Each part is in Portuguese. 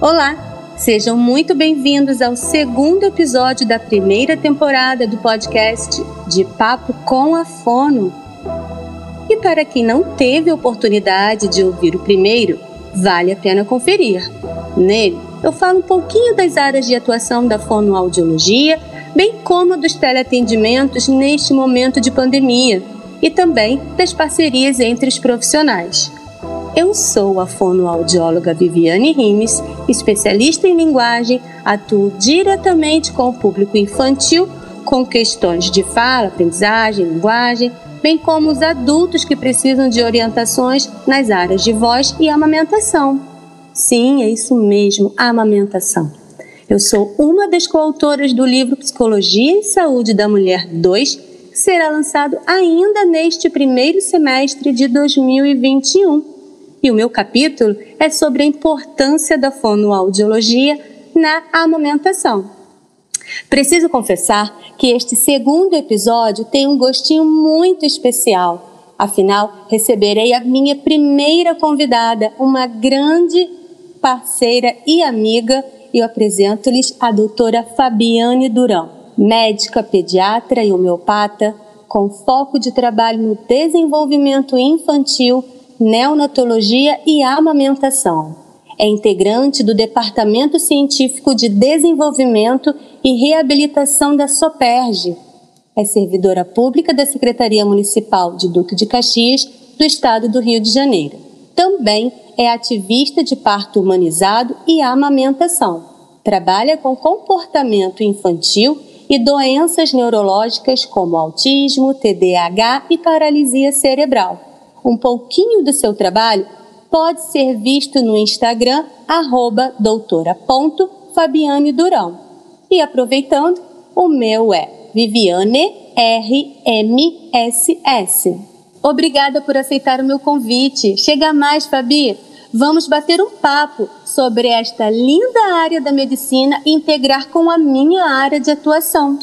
Olá, sejam muito bem-vindos ao segundo episódio da primeira temporada do podcast De Papo com a Fono. E para quem não teve oportunidade de ouvir o primeiro, vale a pena conferir. Nele, eu falo um pouquinho das áreas de atuação da fonoaudiologia, bem como dos teleatendimentos neste momento de pandemia e também das parcerias entre os profissionais. Eu sou a fonoaudióloga Viviane Rimes, especialista em linguagem, atuo diretamente com o público infantil com questões de fala, aprendizagem, linguagem, bem como os adultos que precisam de orientações nas áreas de voz e amamentação. Sim, é isso mesmo, amamentação. Eu sou uma das coautoras do livro Psicologia e Saúde da Mulher 2, que será lançado ainda neste primeiro semestre de 2021. E o meu capítulo é sobre a importância da fonoaudiologia na amamentação. Preciso confessar que este segundo episódio tem um gostinho muito especial. Afinal, receberei a minha primeira convidada, uma grande parceira e amiga, e eu apresento-lhes a doutora Fabiane Durão, médica, pediatra e homeopata, com foco de trabalho no desenvolvimento infantil, neonatologia e amamentação. É integrante do Departamento Científico de Desenvolvimento e Reabilitação da SOPERGE. É servidora pública da Secretaria Municipal de Duque de Caxias, do Estado do Rio de Janeiro. Também é ativista de parto humanizado e amamentação. Trabalha com comportamento infantil e doenças neurológicas como autismo, TDAH e paralisia cerebral. Um pouquinho do seu trabalho pode ser visto no Instagram, arroba doutora.fabiane Durão. E aproveitando, o meu é Viviane RMSS. Obrigada por aceitar o meu convite. Chega mais, Fabi. Vamos bater um papo sobre esta linda área da medicina e integrar com a minha área de atuação.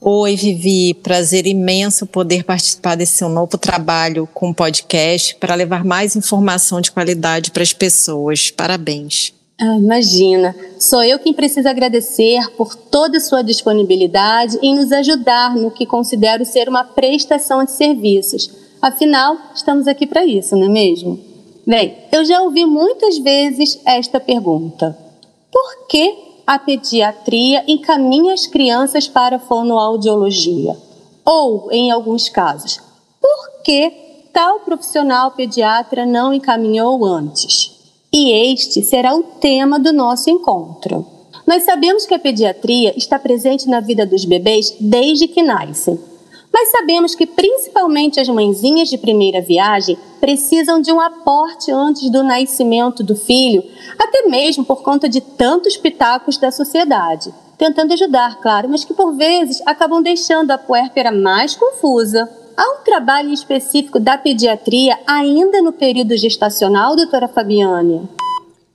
Oi, Vivi. Prazer imenso poder participar desse seu novo trabalho com o podcast para levar mais informação de qualidade para as pessoas. Parabéns. Ah, imagina, sou eu quem precisa agradecer por toda a sua disponibilidade em nos ajudar no que considero ser uma prestação de serviços. Afinal, estamos aqui para isso, não é mesmo? Bem, eu já ouvi muitas vezes esta pergunta: por que a pediatria encaminha as crianças para a fonoaudiologia? Ou, em alguns casos, por que tal profissional pediatra não encaminhou antes? E este será o tema do nosso encontro. Nós sabemos que a pediatria está presente na vida dos bebês desde que nascem. Mas sabemos que principalmente as mãezinhas de primeira viagem precisam de um aporte antes do nascimento do filho, até mesmo por conta de tantos pitacos da sociedade, tentando ajudar, claro, mas que por vezes acabam deixando a puérpera mais confusa. Há um trabalho específico da pediatria ainda no período gestacional, doutora Fabiane?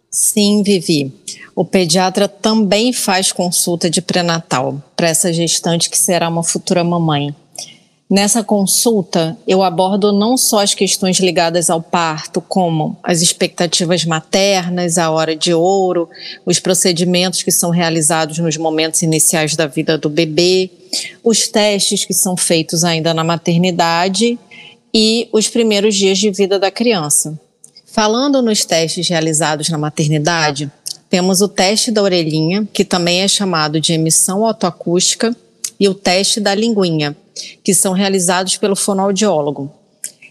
Sim, Vivi. O pediatra também faz consulta de pré-natal para essa gestante que será uma futura mamãe. Nessa consulta, eu abordo não só as questões ligadas ao parto, como as expectativas maternas, a hora de ouro, os procedimentos que são realizados nos momentos iniciais da vida do bebê, os testes que são feitos ainda na maternidade e os primeiros dias de vida da criança. Falando nos testes realizados na maternidade, temos o teste da orelhinha, que também é chamado de emissão autoacústica, e o teste da linguinha, que são realizados pelo fonoaudiólogo.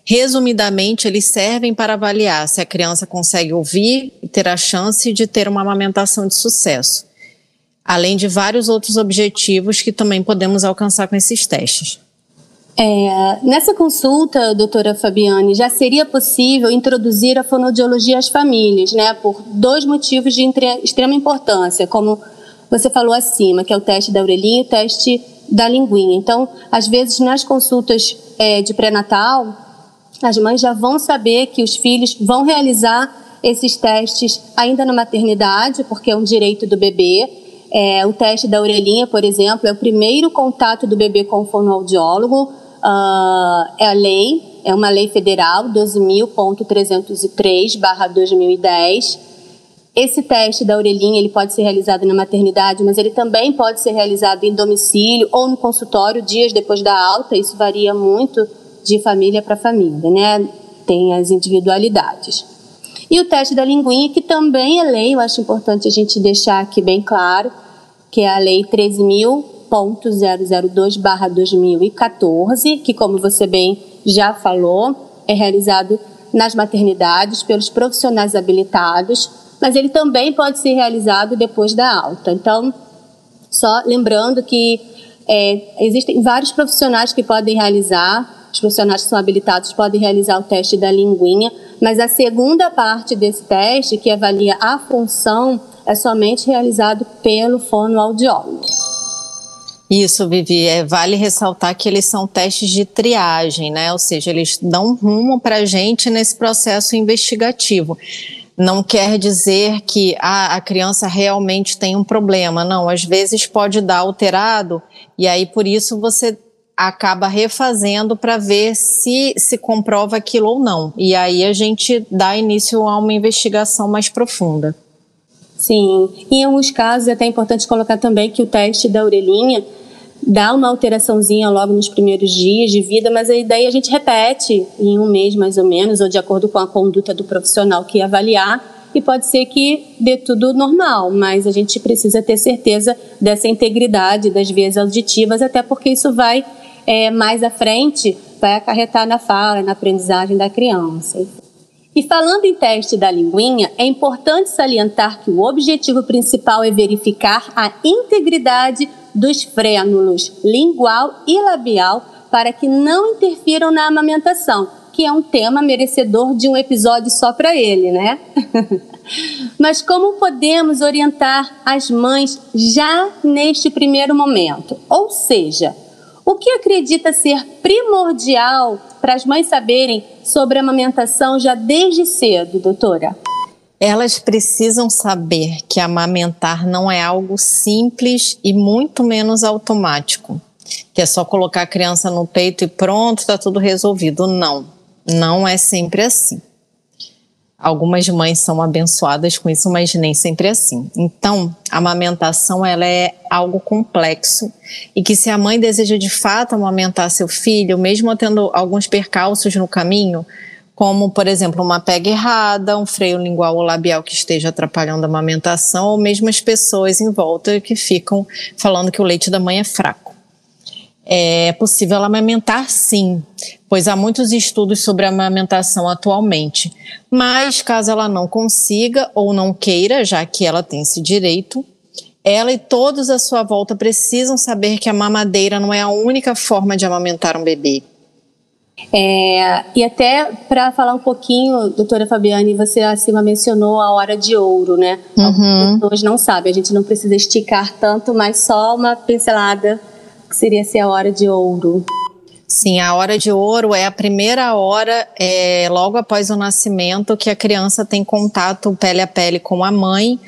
Resumidamente, eles servem para avaliar se a criança consegue ouvir e ter a chance de ter uma amamentação de sucesso, além de vários outros objetivos que também podemos alcançar com esses testes. É, nessa consulta, doutora Fabiane, já seria possível introduzir a fonoaudiologia às famílias, né, por dois motivos de extrema importância, como você falou acima, que é o teste da orelhinha e o teste da linguinha. Então, às vezes, nas consultas é, de pré-natal, as mães já vão saber que os filhos vão realizar esses testes ainda na maternidade, porque é um direito do bebê. É, o teste da orelhinha, por exemplo, é o primeiro contato do bebê com o fonoaudiólogo. Uh, é a lei, é uma lei federal, 12.303-2010 Esse teste da orelhinha ele pode ser realizado na maternidade, mas ele também pode ser realizado em domicílio ou no consultório dias depois da alta. Isso varia muito de família para família, né? Tem as individualidades. E o teste da linguinha, que também é lei, eu acho importante a gente deixar aqui bem claro, que é a lei 13.002/2014, que como você bem já falou, é realizado nas maternidades pelos profissionais habilitados mas ele também pode ser realizado depois da alta. Então, só lembrando que é, existem vários profissionais que podem realizar, os profissionais que são habilitados podem realizar o teste da linguinha, mas a segunda parte desse teste, que avalia a função, é somente realizado pelo fonoaudiólogo. Isso, Vivi, é, vale ressaltar que eles são testes de triagem, né? Ou seja, eles dão rumo para a gente nesse processo investigativo não quer dizer que ah, a criança realmente tem um problema. Não, às vezes pode dar alterado e aí por isso você acaba refazendo para ver se se comprova aquilo ou não. E aí a gente dá início a uma investigação mais profunda. Sim, em alguns casos é até importante colocar também que o teste da orelhinha dá uma alteraçãozinha logo nos primeiros dias de vida, mas aí daí a gente repete em um mês mais ou menos, ou de acordo com a conduta do profissional que avaliar, e pode ser que dê tudo normal, mas a gente precisa ter certeza dessa integridade das vias auditivas, até porque isso vai é, mais à frente, vai acarretar na fala, na aprendizagem da criança. E falando em teste da linguinha, é importante salientar que o objetivo principal é verificar a integridade dos frênulos lingual e labial para que não interfiram na amamentação, que é um tema merecedor de um episódio só para ele, né? Mas como podemos orientar as mães já neste primeiro momento? Ou seja, o que acredita ser primordial para as mães saberem sobre a amamentação já desde cedo, doutora? Elas precisam saber que amamentar não é algo simples e muito menos automático, que é só colocar a criança no peito e pronto, está tudo resolvido. Não, não é sempre assim. Algumas mães são abençoadas com isso, mas nem sempre é assim. Então, a amamentação ela é algo complexo e que se a mãe deseja de fato amamentar seu filho, mesmo tendo alguns percalços no caminho, como, por exemplo, uma pega errada, um freio lingual ou labial que esteja atrapalhando a amamentação, ou mesmo as pessoas em volta que ficam falando que o leite da mãe é fraco. É possível amamentar sim, pois há muitos estudos sobre a amamentação atualmente. Mas caso ela não consiga ou não queira, já que ela tem esse direito, ela e todos à sua volta precisam saber que a mamadeira não é a única forma de amamentar um bebê é, e até para falar um pouquinho, doutora Fabiane, você acima mencionou a hora de ouro, né? Uhum. Algumas pessoas não sabem, a gente não precisa esticar tanto, mas só uma pincelada que seria ser a hora de ouro. Sim, a hora de ouro é a primeira hora, é, logo após o nascimento, que a criança tem contato pele a pele com a mãe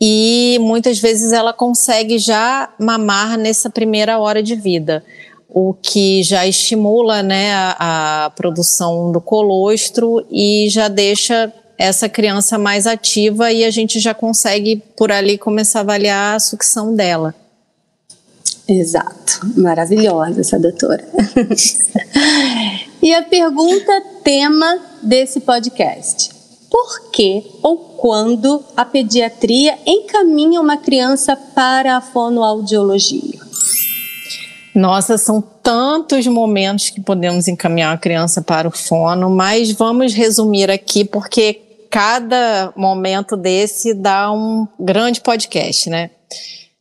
e muitas vezes ela consegue já mamar nessa primeira hora de vida o que já estimula né, a, a, produção do colostro e já deixa essa criança mais ativa e a gente já consegue por ali começar a avaliar a sucção dela. Exato, maravilhosa essa doutora. e a pergunta tema desse podcast: por que ou quando a pediatria encaminha uma criança para a fonoaudiologia? Nossa, são tantos momentos que podemos encaminhar a criança para o fono, mas vamos resumir aqui porque cada momento desse dá um grande podcast, né?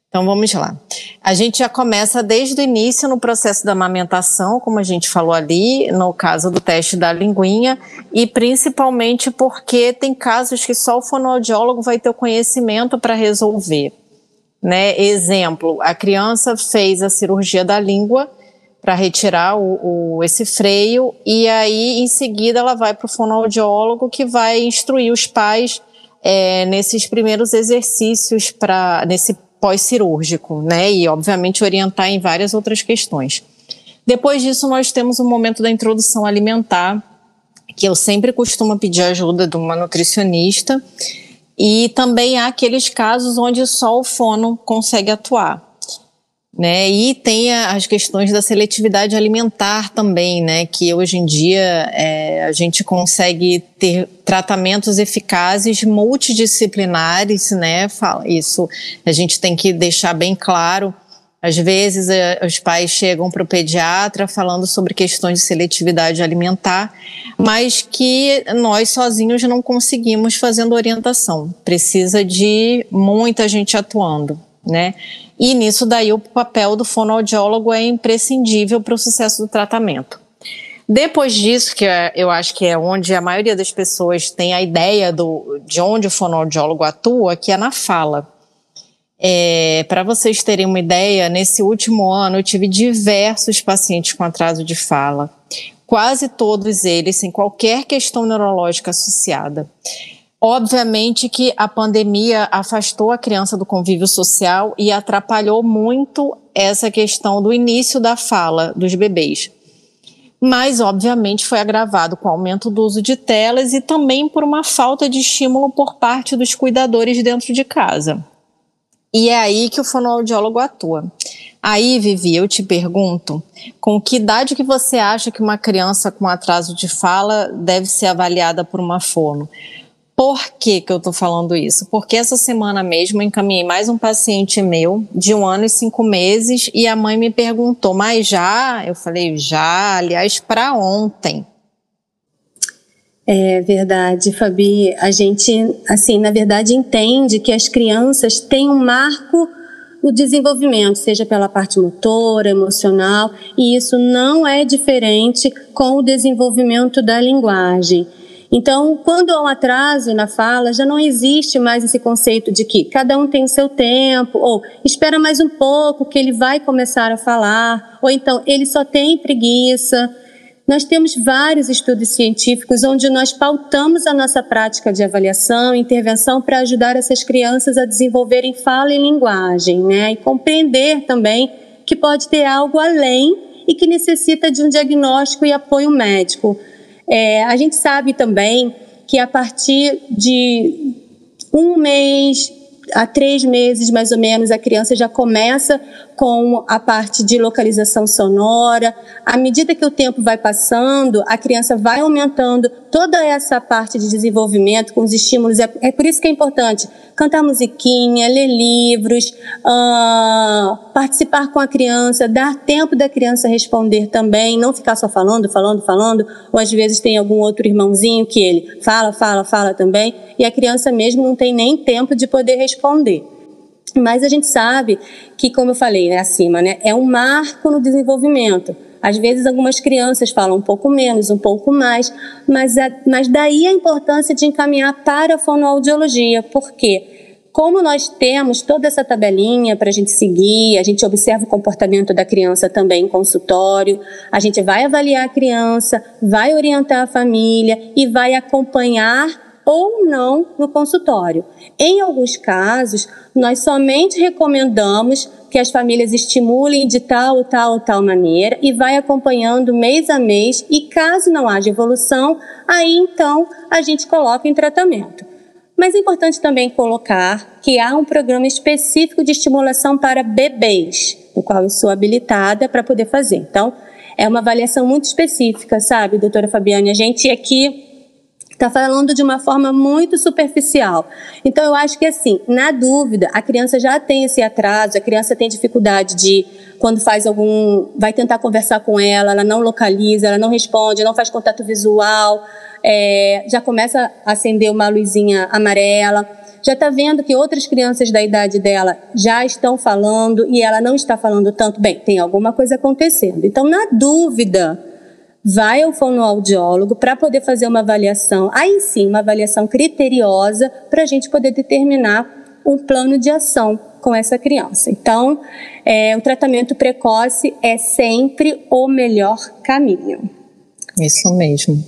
Então vamos lá. A gente já começa desde o início no processo da amamentação, como a gente falou ali, no caso do teste da linguinha, e principalmente porque tem casos que só o fonoaudiólogo vai ter o conhecimento para resolver. Né? Exemplo, a criança fez a cirurgia da língua para retirar o, o, esse freio e aí em seguida ela vai para o fonoaudiólogo que vai instruir os pais é, nesses primeiros exercícios para nesse pós-cirúrgico, né? E obviamente orientar em várias outras questões. Depois disso nós temos o momento da introdução alimentar, que eu sempre costumo pedir ajuda de uma nutricionista E também há aqueles casos onde só o fono consegue atuar. Né? E tem as questões da seletividade alimentar também, né? Que hoje em dia é, a gente consegue ter tratamentos eficazes multidisciplinares, né? Isso a gente tem que deixar bem claro. Às vezes eh, os pais chegam para o pediatra falando sobre questões de seletividade alimentar, mas que nós sozinhos não conseguimos fazendo orientação. Precisa de muita gente atuando, né? E nisso daí o papel do fonoaudiólogo é imprescindível para o sucesso do tratamento. Depois disso, que é, eu acho que é onde a maioria das pessoas tem a ideia do, de onde o fonoaudiólogo atua, que é na fala. É, Para vocês terem uma ideia, nesse último ano eu tive diversos pacientes com atraso de fala, quase todos eles sem qualquer questão neurológica associada. Obviamente que a pandemia afastou a criança do convívio social e atrapalhou muito essa questão do início da fala dos bebês. Mas, obviamente, foi agravado com o aumento do uso de telas e também por uma falta de estímulo por parte dos cuidadores dentro de casa. E é aí que o fonoaudiólogo atua. Aí, Vivi, eu te pergunto, com que idade que você acha que uma criança com atraso de fala deve ser avaliada por uma fono? Por que, que eu estou falando isso? Porque essa semana mesmo eu encaminhei mais um paciente meu, de um ano e cinco meses, e a mãe me perguntou, mas já? Eu falei, já, aliás, para ontem. É verdade, Fabi. A gente, assim, na verdade, entende que as crianças têm um marco no desenvolvimento, seja pela parte motora, emocional, e isso não é diferente com o desenvolvimento da linguagem. Então, quando há um atraso na fala, já não existe mais esse conceito de que cada um tem seu tempo, ou espera mais um pouco que ele vai começar a falar, ou então ele só tem preguiça. Nós temos vários estudos científicos onde nós pautamos a nossa prática de avaliação e intervenção para ajudar essas crianças a desenvolverem fala e linguagem, né? E compreender também que pode ter algo além e que necessita de um diagnóstico e apoio médico. É, a gente sabe também que a partir de um mês, há três meses mais ou menos, a criança já começa com a parte de localização sonora. À medida que o tempo vai passando, a criança vai aumentando toda essa parte de desenvolvimento com os estímulos. É, é por isso que é importante cantar musiquinha, ler livros, uh, participar com a criança, dar tempo da criança responder também, não ficar só falando, falando, falando, ou às vezes tem algum outro irmãozinho que ele fala, fala, fala também, e a criança mesmo não tem nem tempo de poder responder. Mas a gente sabe que, como eu falei né, acima, né, é um marco no desenvolvimento. Às vezes, algumas crianças falam um pouco menos, um pouco mais, mas, mas daí a importância de encaminhar para a fonoaudiologia. Por quê? Como nós temos toda essa tabelinha para a gente seguir, a gente observa o comportamento da criança também em consultório, a gente vai avaliar a criança, vai orientar a família e vai acompanhar ou não no consultório. Em alguns casos, nós somente recomendamos que as famílias estimulem de tal, tal, tal maneira e vai acompanhando mês a mês e caso não haja evolução, aí então a gente coloca em tratamento. Mas é importante também colocar que há um programa específico de estimulação para bebês, no qual eu sou habilitada para poder fazer. Então, é uma avaliação muito específica, sabe, doutora Fabiane? A gente aqui está falando de uma forma muito superficial. Então, eu acho que, assim, na dúvida, a criança já tem esse atraso, a criança tem dificuldade de, quando faz algum. vai tentar conversar com ela, ela não localiza, ela não responde, não faz contato visual, é, já começa a acender uma luzinha amarela. Já está vendo que outras crianças da idade dela já estão falando e ela não está falando tanto. Bem, tem alguma coisa acontecendo. Então, na dúvida, vai ao fonoaudiólogo para poder fazer uma avaliação, aí sim, uma avaliação criteriosa para a gente poder determinar um plano de ação com essa criança. Então, é, o tratamento precoce é sempre o melhor caminho. Isso mesmo.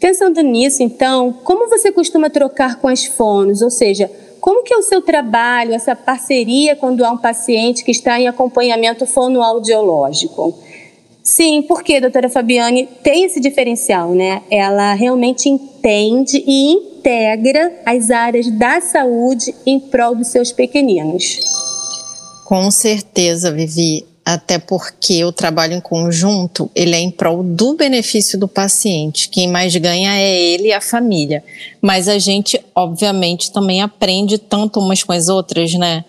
Pensando nisso, então, como você costuma trocar com as fonos? Ou seja, como que é o seu trabalho, essa parceria quando há um paciente que está em acompanhamento fonoaudiológico? Sim, porque a doutora Fabiane tem esse diferencial, né? Ela realmente entende e integra as áreas da saúde em prol dos seus pequeninos. Com certeza, Vivi. Até porque o trabalho em conjunto, ele é em prol do benefício do paciente. Quem mais ganha é ele e a família. Mas a gente, obviamente, também aprende tanto umas com as outras, né?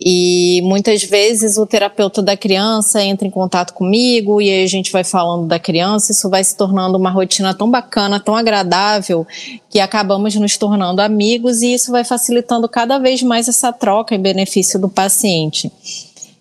E muitas vezes o terapeuta da criança entra em contato comigo e aí a gente vai falando da criança, isso vai se tornando uma rotina tão bacana, tão agradável, que acabamos nos tornando amigos e isso vai facilitando cada vez mais essa troca em benefício do paciente.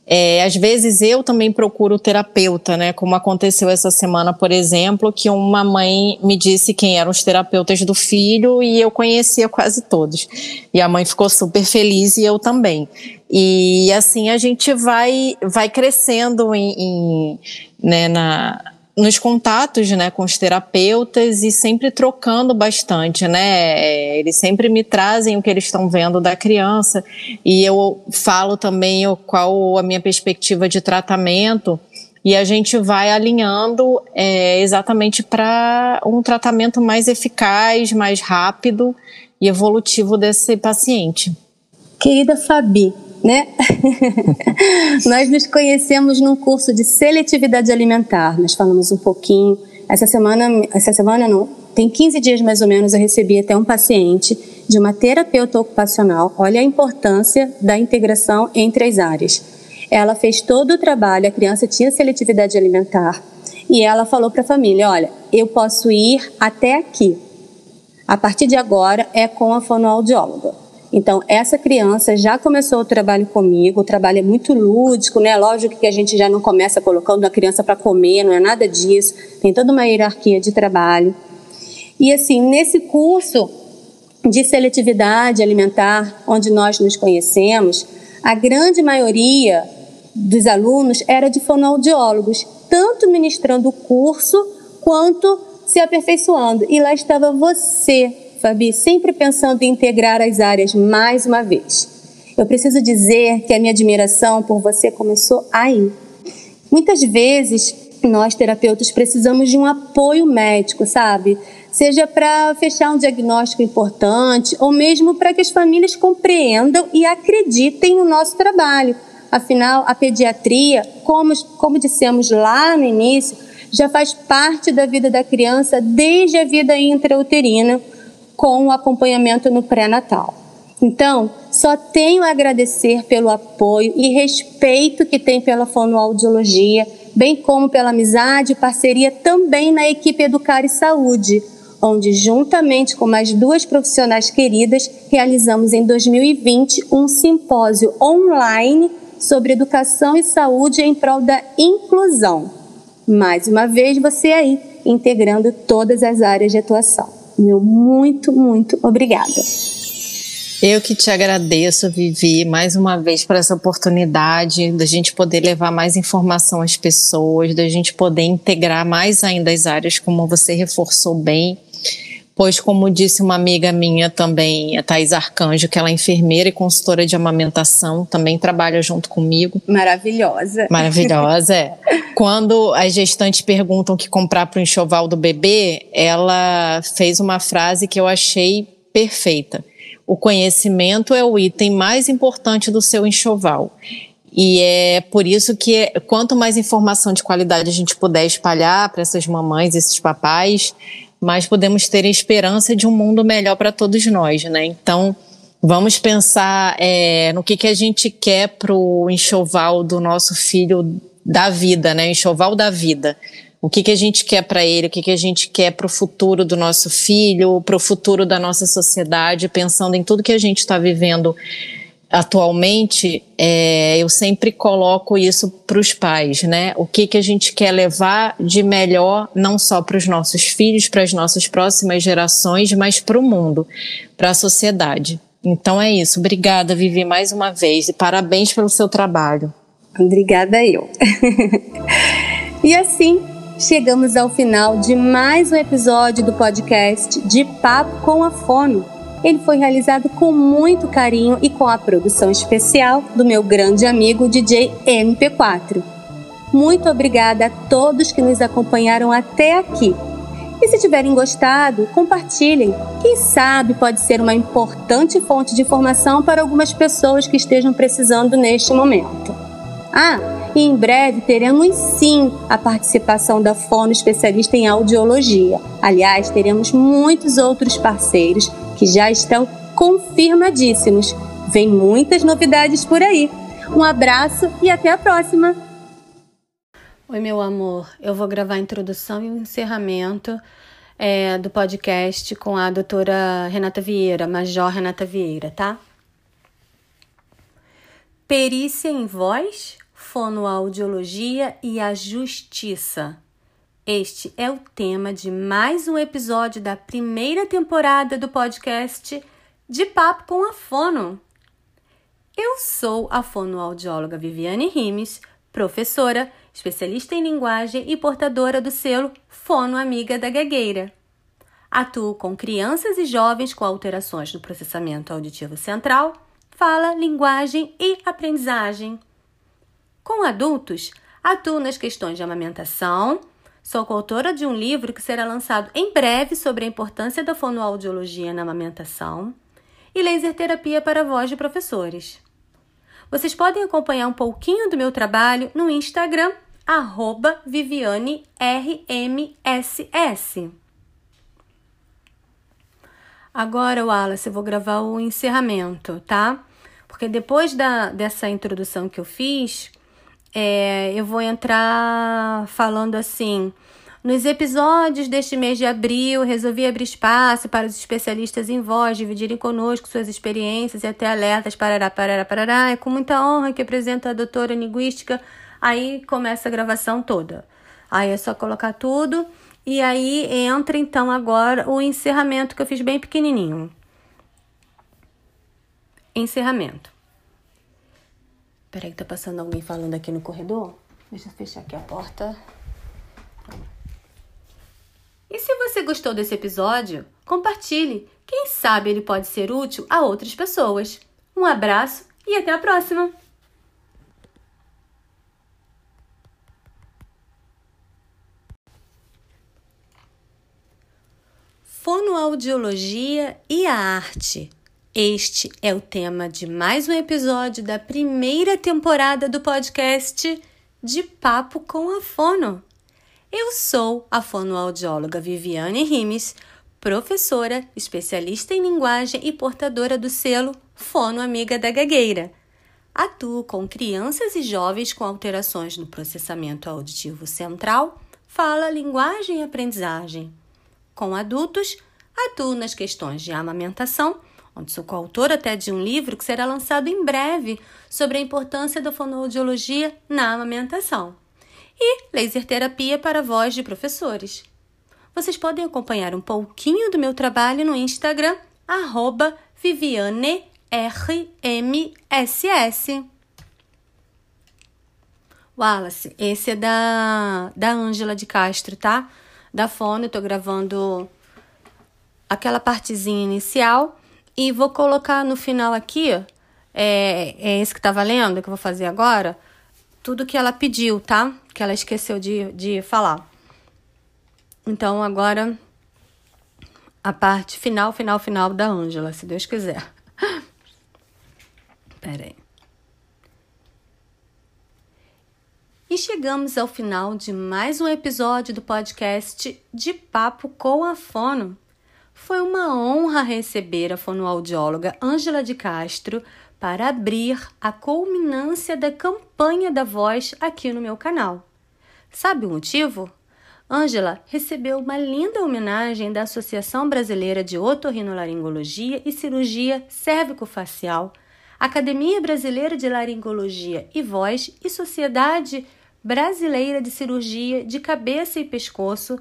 É, às vezes eu também procuro terapeuta, né? Como aconteceu essa semana, por exemplo, que uma mãe me disse quem eram os terapeutas do filho e eu conhecia quase todos. E a mãe ficou super feliz e eu também. E assim a gente vai, vai crescendo em, em né, na, nos contatos né, com os terapeutas e sempre trocando bastante, né? Eles sempre me trazem o que eles estão vendo da criança e eu falo também qual a minha perspectiva de tratamento e a gente vai alinhando é, exatamente para um tratamento mais eficaz, mais rápido e evolutivo desse paciente. Querida Fabi, né? Nós nos conhecemos num curso de seletividade alimentar. Nós falamos um pouquinho. Essa semana, essa semana não, tem 15 dias mais ou menos, eu recebi até um paciente de uma terapeuta ocupacional. Olha a importância da integração entre as áreas. Ela fez todo o trabalho, a criança tinha seletividade alimentar, e ela falou para a família: Olha, eu posso ir até aqui. A partir de agora é com a fonoaudióloga. Então, essa criança já começou o trabalho comigo, o trabalho é muito lúdico, né? Lógico que a gente já não começa colocando a criança para comer, não é nada disso, tem toda uma hierarquia de trabalho. E assim, nesse curso de seletividade alimentar, onde nós nos conhecemos, a grande maioria dos alunos era de fonoaudiólogos, tanto ministrando o curso quanto se aperfeiçoando. E lá estava você, Fabi, sempre pensando em integrar as áreas mais uma vez. Eu preciso dizer que a minha admiração por você começou aí. Muitas vezes, nós terapeutas precisamos de um apoio médico, sabe? Seja para fechar um diagnóstico importante ou mesmo para que as famílias compreendam e acreditem no nosso trabalho. Afinal, a pediatria, como, como dissemos lá no início, já faz parte da vida da criança desde a vida intrauterina com o acompanhamento no pré-natal. Então, só tenho a agradecer pelo apoio e respeito que tem pela fonoaudiologia, bem como pela amizade e parceria também na equipe Educar e Saúde, onde, juntamente com mais duas profissionais queridas, realizamos em 2020 um simpósio online sobre educação e saúde em prol da inclusão. Mais uma vez, você aí, integrando todas as áreas de atuação. Meu muito, muito obrigada. Eu que te agradeço, Vivi, mais uma vez por essa oportunidade da gente poder levar mais informação às pessoas, da gente poder integrar mais ainda as áreas, como você reforçou bem. Pois, como disse uma amiga minha também, a Thais Arcanjo, que ela é enfermeira e consultora de amamentação, também trabalha junto comigo. Maravilhosa. Maravilhosa, é. Quando as gestantes perguntam o que comprar para o enxoval do bebê, ela fez uma frase que eu achei perfeita. O conhecimento é o item mais importante do seu enxoval. E é por isso que quanto mais informação de qualidade a gente puder espalhar para essas mamães, esses papais, mas podemos ter esperança de um mundo melhor para todos nós, né? Então, vamos pensar é, no que, que a gente quer para o enxoval do nosso filho da vida, né? Enxoval da vida. O que, que a gente quer para ele, o que, que a gente quer para o futuro do nosso filho, para o futuro da nossa sociedade, pensando em tudo que a gente está vivendo atualmente, é, eu sempre coloco isso para os pais, né? O que, que a gente quer levar de melhor, não só para os nossos filhos, para as nossas próximas gerações, mas para o mundo, para a sociedade. Então é isso. Obrigada, Vivi, mais uma vez. E parabéns pelo seu trabalho. Obrigada eu. e assim, chegamos ao final de mais um episódio do podcast De Papo com a Fono ele foi realizado com muito carinho e com a produção especial do meu grande amigo DJ MP4. Muito obrigada a todos que nos acompanharam até aqui. E se tiverem gostado, compartilhem. Quem sabe pode ser uma importante fonte de informação para algumas pessoas que estejam precisando neste momento. Ah, e em breve teremos sim a participação da Fono especialista em audiologia. Aliás, teremos muitos outros parceiros que já estão confirmadíssimos. Vem muitas novidades por aí. Um abraço e até a próxima! Oi, meu amor. Eu vou gravar a introdução e o encerramento é, do podcast com a doutora Renata Vieira, Major Renata Vieira, tá? Perícia em voz, fonoaudiologia e a justiça. Este é o tema de mais um episódio da primeira temporada do podcast De Papo com a Fono. Eu sou a fonoaudióloga Viviane Rimes, professora especialista em linguagem e portadora do selo Fono Amiga da Gagueira. Atuo com crianças e jovens com alterações no processamento auditivo central, fala, linguagem e aprendizagem. Com adultos, atuo nas questões de amamentação. Sou coautora de um livro que será lançado em breve sobre a importância da fonoaudiologia na amamentação e laser terapia para voz de professores. Vocês podem acompanhar um pouquinho do meu trabalho no Instagram arroba Viviane RMSS. Agora, Wallace, eu vou gravar o encerramento, tá? Porque depois da, dessa introdução que eu fiz, é, eu vou entrar falando assim. Nos episódios deste mês de abril, resolvi abrir espaço para os especialistas em voz dividirem conosco suas experiências e até alertas. Parará, parará, parará. É com muita honra que apresento a doutora linguística Aí começa a gravação toda. Aí é só colocar tudo e aí entra então agora o encerramento que eu fiz bem pequenininho. Encerramento. Peraí que tá passando alguém falando aqui no corredor. Deixa eu fechar aqui a porta. E se você gostou desse episódio, compartilhe. Quem sabe ele pode ser útil a outras pessoas. Um abraço e até a próxima! Fonoaudiologia e a arte. Este é o tema de mais um episódio da primeira temporada do podcast De Papo com a Fono. Eu sou a fonoaudióloga Viviane Rimes, professora, especialista em linguagem e portadora do selo Fono Amiga da Gagueira. Atuo com crianças e jovens com alterações no processamento auditivo central, fala, linguagem e aprendizagem com adultos, atuo nas questões de amamentação, onde sou coautora até de um livro que será lançado em breve sobre a importância da fonoaudiologia na amamentação, e laser terapia para voz de professores. Vocês podem acompanhar um pouquinho do meu trabalho no Instagram, arroba VivianeRMSS. Wallace, esse é da da Ângela de Castro, tá? Da fono, eu tô gravando aquela partezinha inicial e vou colocar no final aqui, é, é esse que tá valendo, que eu vou fazer agora, tudo que ela pediu, tá? Que ela esqueceu de, de falar. Então, agora, a parte final, final, final da Ângela, se Deus quiser. Pera aí. E chegamos ao final de mais um episódio do podcast De Papo com a Fono. Foi uma honra receber a fonoaudióloga Ângela de Castro para abrir a culminância da campanha da voz aqui no meu canal. Sabe o motivo? Ângela recebeu uma linda homenagem da Associação Brasileira de Otorrinolaringologia e Cirurgia Cérvico-Facial, Academia Brasileira de Laringologia e Voz e Sociedade Brasileira de Cirurgia de Cabeça e Pescoço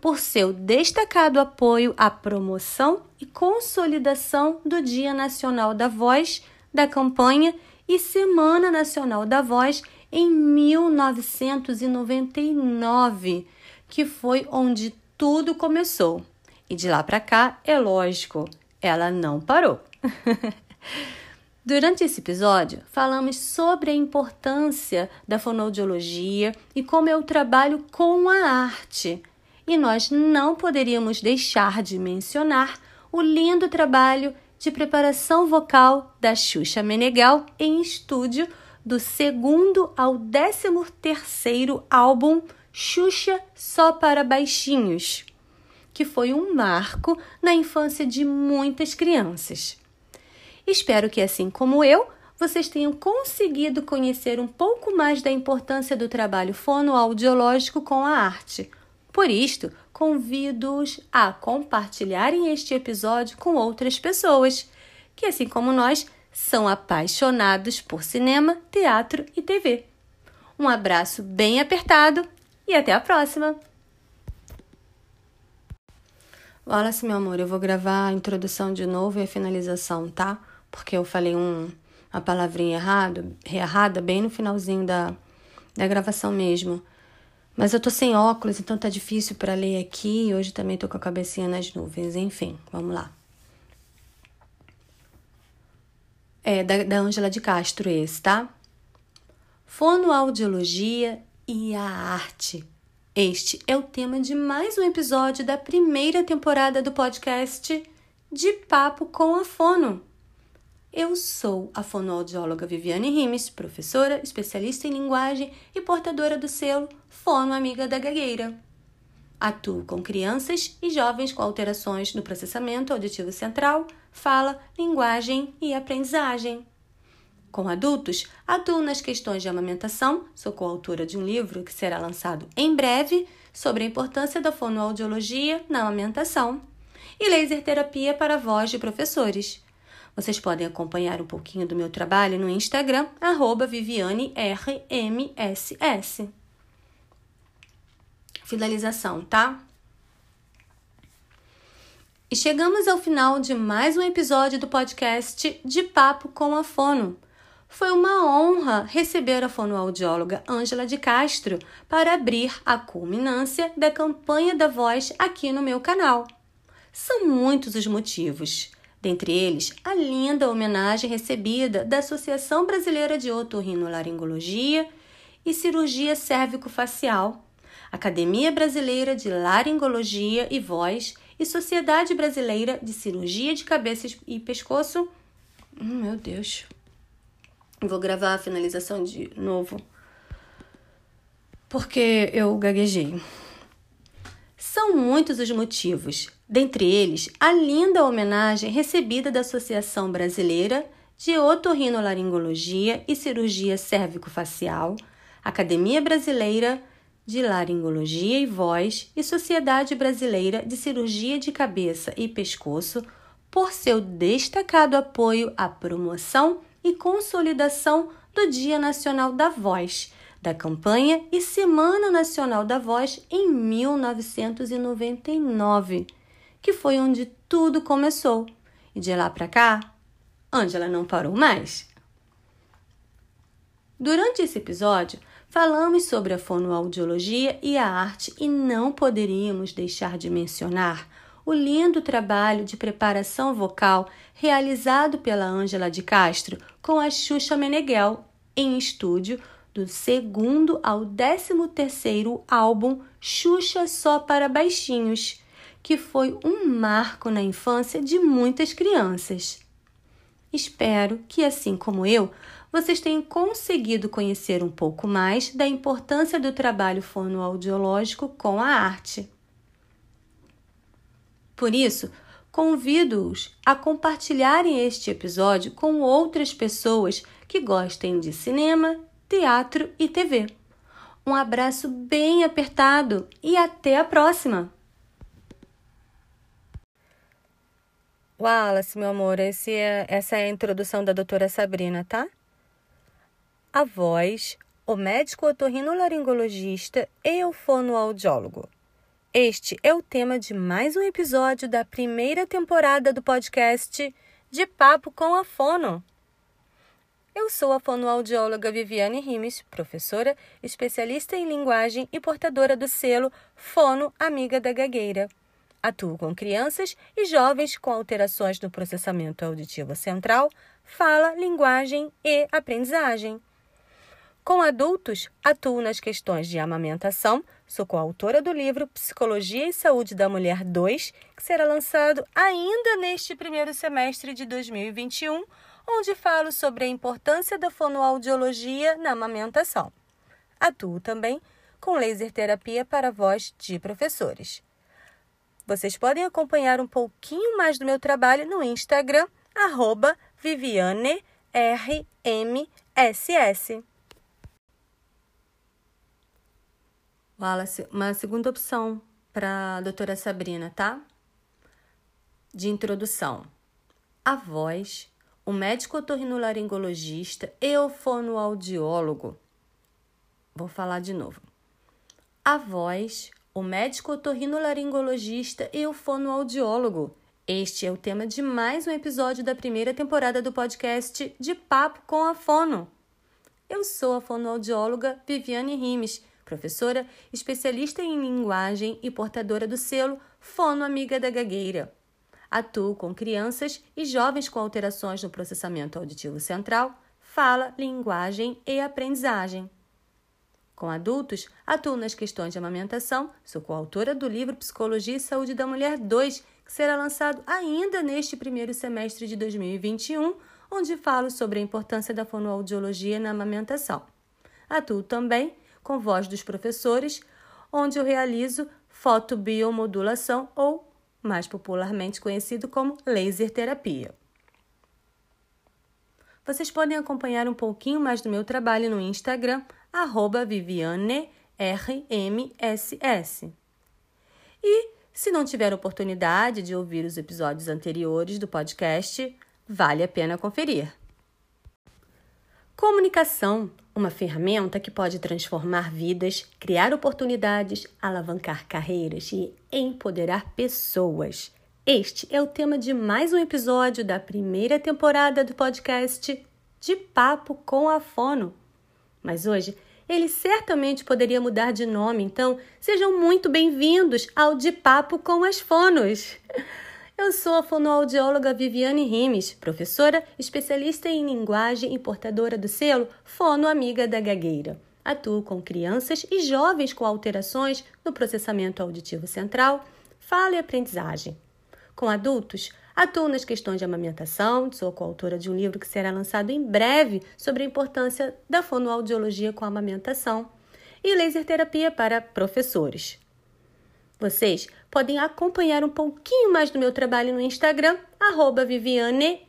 por seu destacado apoio à promoção e consolidação do Dia Nacional da Voz, da campanha e Semana Nacional da Voz em 1999, que foi onde tudo começou. E de lá para cá, é lógico, ela não parou. Durante esse episódio, falamos sobre a importância da fonoaudiologia e como eu trabalho com a arte. E nós não poderíamos deixar de mencionar o lindo trabalho de preparação vocal da Xuxa Menegal em estúdio do segundo ao décimo terceiro álbum Xuxa Só para Baixinhos, que foi um marco na infância de muitas crianças. Espero que, assim como eu, vocês tenham conseguido conhecer um pouco mais da importância do trabalho fonoaudiológico com a arte. Por isto, convido-os a compartilharem este episódio com outras pessoas que, assim como nós, são apaixonados por cinema, teatro e TV. Um abraço bem apertado e até a próxima! Wallace, meu amor, eu vou gravar a introdução de novo e a finalização, tá? Porque eu falei um, uma palavrinha errado, errada bem no finalzinho da, da gravação mesmo. Mas eu tô sem óculos, então tá difícil para ler aqui. Hoje também tô com a cabecinha nas nuvens. Enfim, vamos lá. É da, da Ângela de Castro esse, tá? Fonoaudiologia e a arte. Este é o tema de mais um episódio da primeira temporada do podcast De Papo com a Fono. Eu sou a fonoaudióloga Viviane Rimes, professora, especialista em linguagem e portadora do selo Fono Amiga da Gagueira. Atuo com crianças e jovens com alterações no processamento auditivo central, fala, linguagem e aprendizagem. Com adultos, atuo nas questões de amamentação, sou coautora de um livro que será lançado em breve sobre a importância da fonoaudiologia na amamentação, e laser terapia para voz de professores. Vocês podem acompanhar um pouquinho do meu trabalho no Instagram, VivianeRMSS. Finalização, tá? E chegamos ao final de mais um episódio do podcast De Papo com a Fono. Foi uma honra receber a fonoaudióloga Ângela de Castro para abrir a culminância da campanha da voz aqui no meu canal. São muitos os motivos. Dentre eles, a linda homenagem recebida da Associação Brasileira de Otorrinolaringologia e Cirurgia Cérvico-Facial, Academia Brasileira de Laringologia e Voz e Sociedade Brasileira de Cirurgia de Cabeça e Pescoço. Hum, meu Deus. Vou gravar a finalização de novo. Porque eu gaguejei. São muitos os motivos, dentre eles a linda homenagem recebida da Associação Brasileira de Otorrinolaringologia e Cirurgia Cérvico-Facial, Academia Brasileira de Laringologia e Voz e Sociedade Brasileira de Cirurgia de Cabeça e Pescoço por seu destacado apoio à promoção e consolidação do Dia Nacional da Voz da campanha e Semana Nacional da Voz em 1999, que foi onde tudo começou. E de lá para cá, Angela não parou mais. Durante esse episódio, falamos sobre a fonoaudiologia e a arte e não poderíamos deixar de mencionar o lindo trabalho de preparação vocal realizado pela Ângela de Castro com a Xuxa Meneghel em estúdio do segundo ao décimo terceiro álbum Xuxa Só para Baixinhos, que foi um marco na infância de muitas crianças. Espero que, assim como eu, vocês tenham conseguido conhecer um pouco mais da importância do trabalho fonoaudiológico com a arte. Por isso, convido-os a compartilharem este episódio com outras pessoas que gostem de cinema, teatro e TV. Um abraço bem apertado e até a próxima! Wallace, meu amor, é, essa é a introdução da doutora Sabrina, tá? A voz, o médico otorrinolaringologista e o fonoaudiólogo. Este é o tema de mais um episódio da primeira temporada do podcast De Papo com a Fono. Eu sou a fonoaudióloga Viviane Rimes, professora, especialista em linguagem e portadora do selo Fono Amiga da Gagueira. Atuo com crianças e jovens com alterações no processamento auditivo central, fala, linguagem e aprendizagem. Com adultos, atuo nas questões de amamentação. Sou coautora do livro Psicologia e Saúde da Mulher 2, que será lançado ainda neste primeiro semestre de 2021, onde falo sobre a importância da fonoaudiologia na amamentação. Atuo também com laser terapia para voz de professores. Vocês podem acompanhar um pouquinho mais do meu trabalho no Instagram, arroba VivianeRMSS. Wallace, uma segunda opção para a doutora Sabrina, tá? De introdução. A voz, o médico otorrinolaringologista e o fonoaudiólogo. Vou falar de novo. A voz, o médico otorrinolaringologista e o fonoaudiólogo. Este é o tema de mais um episódio da primeira temporada do podcast De Papo com a Fono. Eu sou a fonoaudióloga Viviane Rimes professora, especialista em linguagem e portadora do selo Fono Amiga da Gagueira. Atuo com crianças e jovens com alterações no processamento auditivo central, fala, linguagem e aprendizagem. Com adultos, atuo nas questões de amamentação, sou coautora do livro Psicologia e Saúde da Mulher 2, que será lançado ainda neste primeiro semestre de 2021, onde falo sobre a importância da fonoaudiologia na amamentação. Atuo também com voz dos professores, onde eu realizo fotobiomodulação ou, mais popularmente conhecido como laser terapia. Vocês podem acompanhar um pouquinho mais do meu trabalho no Instagram, VivianeRMSS. E, se não tiver oportunidade de ouvir os episódios anteriores do podcast, vale a pena conferir. Comunicação uma ferramenta que pode transformar vidas, criar oportunidades, alavancar carreiras e empoderar pessoas. Este é o tema de mais um episódio da primeira temporada do podcast De Papo com a Fono. Mas hoje ele certamente poderia mudar de nome, então sejam muito bem-vindos ao De Papo com as Fonos. Eu sou a fonoaudióloga Viviane Rimes, professora, especialista em linguagem e portadora do selo Fono Amiga da Gagueira. Atuo com crianças e jovens com alterações no processamento auditivo central, fala e aprendizagem. Com adultos, atuo nas questões de amamentação, sou coautora de um livro que será lançado em breve sobre a importância da fonoaudiologia com a amamentação e laser terapia para professores. Vocês podem acompanhar um pouquinho mais do meu trabalho no Instagram, VivianeRMSS.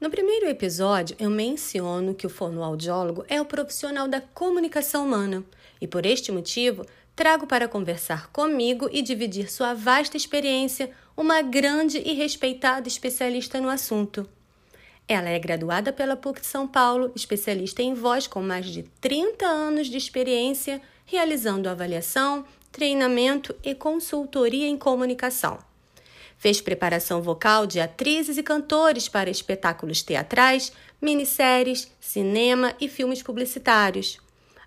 No primeiro episódio, eu menciono que o fonoaudiólogo é o profissional da comunicação humana e, por este motivo, trago para conversar comigo e dividir sua vasta experiência uma grande e respeitada especialista no assunto. Ela é graduada pela PUC de São Paulo, especialista em voz com mais de 30 anos de experiência, realizando avaliação, treinamento e consultoria em comunicação. Fez preparação vocal de atrizes e cantores para espetáculos teatrais, minisséries, cinema e filmes publicitários.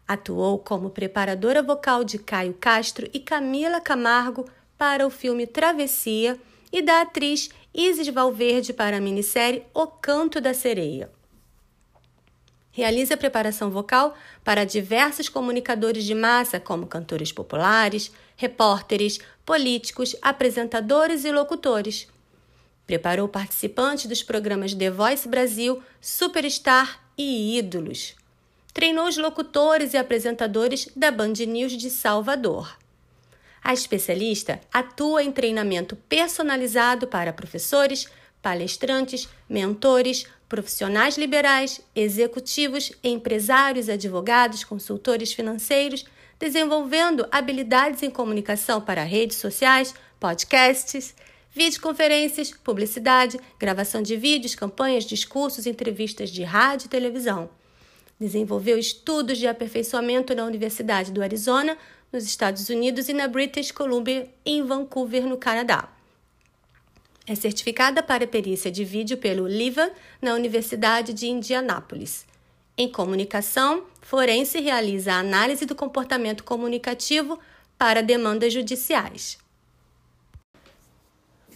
Atuou como preparadora vocal de Caio Castro e Camila Camargo para o filme Travessia e da atriz Isis Valverde para a minissérie O Canto da Sereia. Realiza preparação vocal para diversos comunicadores de massa, como cantores populares, repórteres, políticos, apresentadores e locutores. Preparou participantes dos programas The Voice Brasil, Superstar e Ídolos. Treinou os locutores e apresentadores da Band News de Salvador. A especialista atua em treinamento personalizado para professores, palestrantes, mentores, profissionais liberais, executivos, empresários, advogados, consultores financeiros, desenvolvendo habilidades em comunicação para redes sociais, podcasts, videoconferências, publicidade, gravação de vídeos, campanhas, discursos, entrevistas de rádio e televisão. Desenvolveu estudos de aperfeiçoamento na Universidade do Arizona, nos Estados Unidos e na British Columbia, em Vancouver, no Canadá. É certificada para perícia de vídeo pelo LIVA na Universidade de Indianápolis. Em comunicação, forense realiza a análise do comportamento comunicativo para demandas judiciais.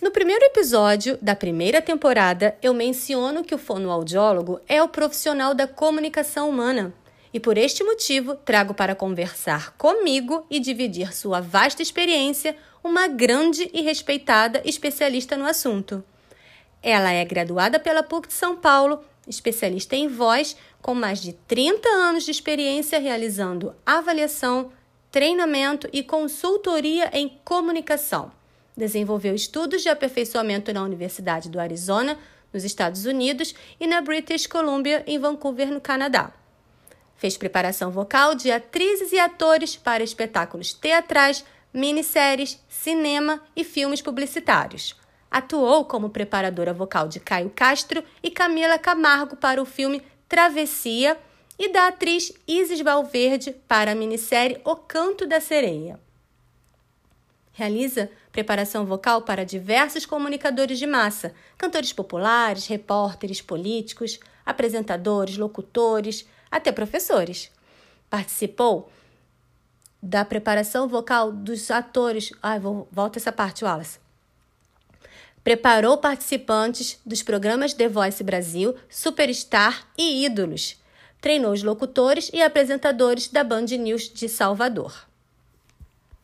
No primeiro episódio da primeira temporada, eu menciono que o fonoaudiólogo é o profissional da comunicação humana. E por este motivo, trago para conversar comigo e dividir sua vasta experiência uma grande e respeitada especialista no assunto. Ela é graduada pela PUC de São Paulo, especialista em voz, com mais de 30 anos de experiência realizando avaliação, treinamento e consultoria em comunicação. Desenvolveu estudos de aperfeiçoamento na Universidade do Arizona, nos Estados Unidos, e na British Columbia, em Vancouver, no Canadá. Fez preparação vocal de atrizes e atores para espetáculos teatrais, minisséries, cinema e filmes publicitários. Atuou como preparadora vocal de Caio Castro e Camila Camargo para o filme Travessia e da atriz Isis Valverde para a minissérie O Canto da Sereia. Realiza preparação vocal para diversos comunicadores de massa, cantores populares, repórteres, políticos, apresentadores, locutores, até professores. Participou da preparação vocal dos atores. Ai, vou, volta essa parte, Wallace. Preparou participantes dos programas The Voice Brasil, Superstar e Ídolos. Treinou os locutores e apresentadores da Band News de Salvador.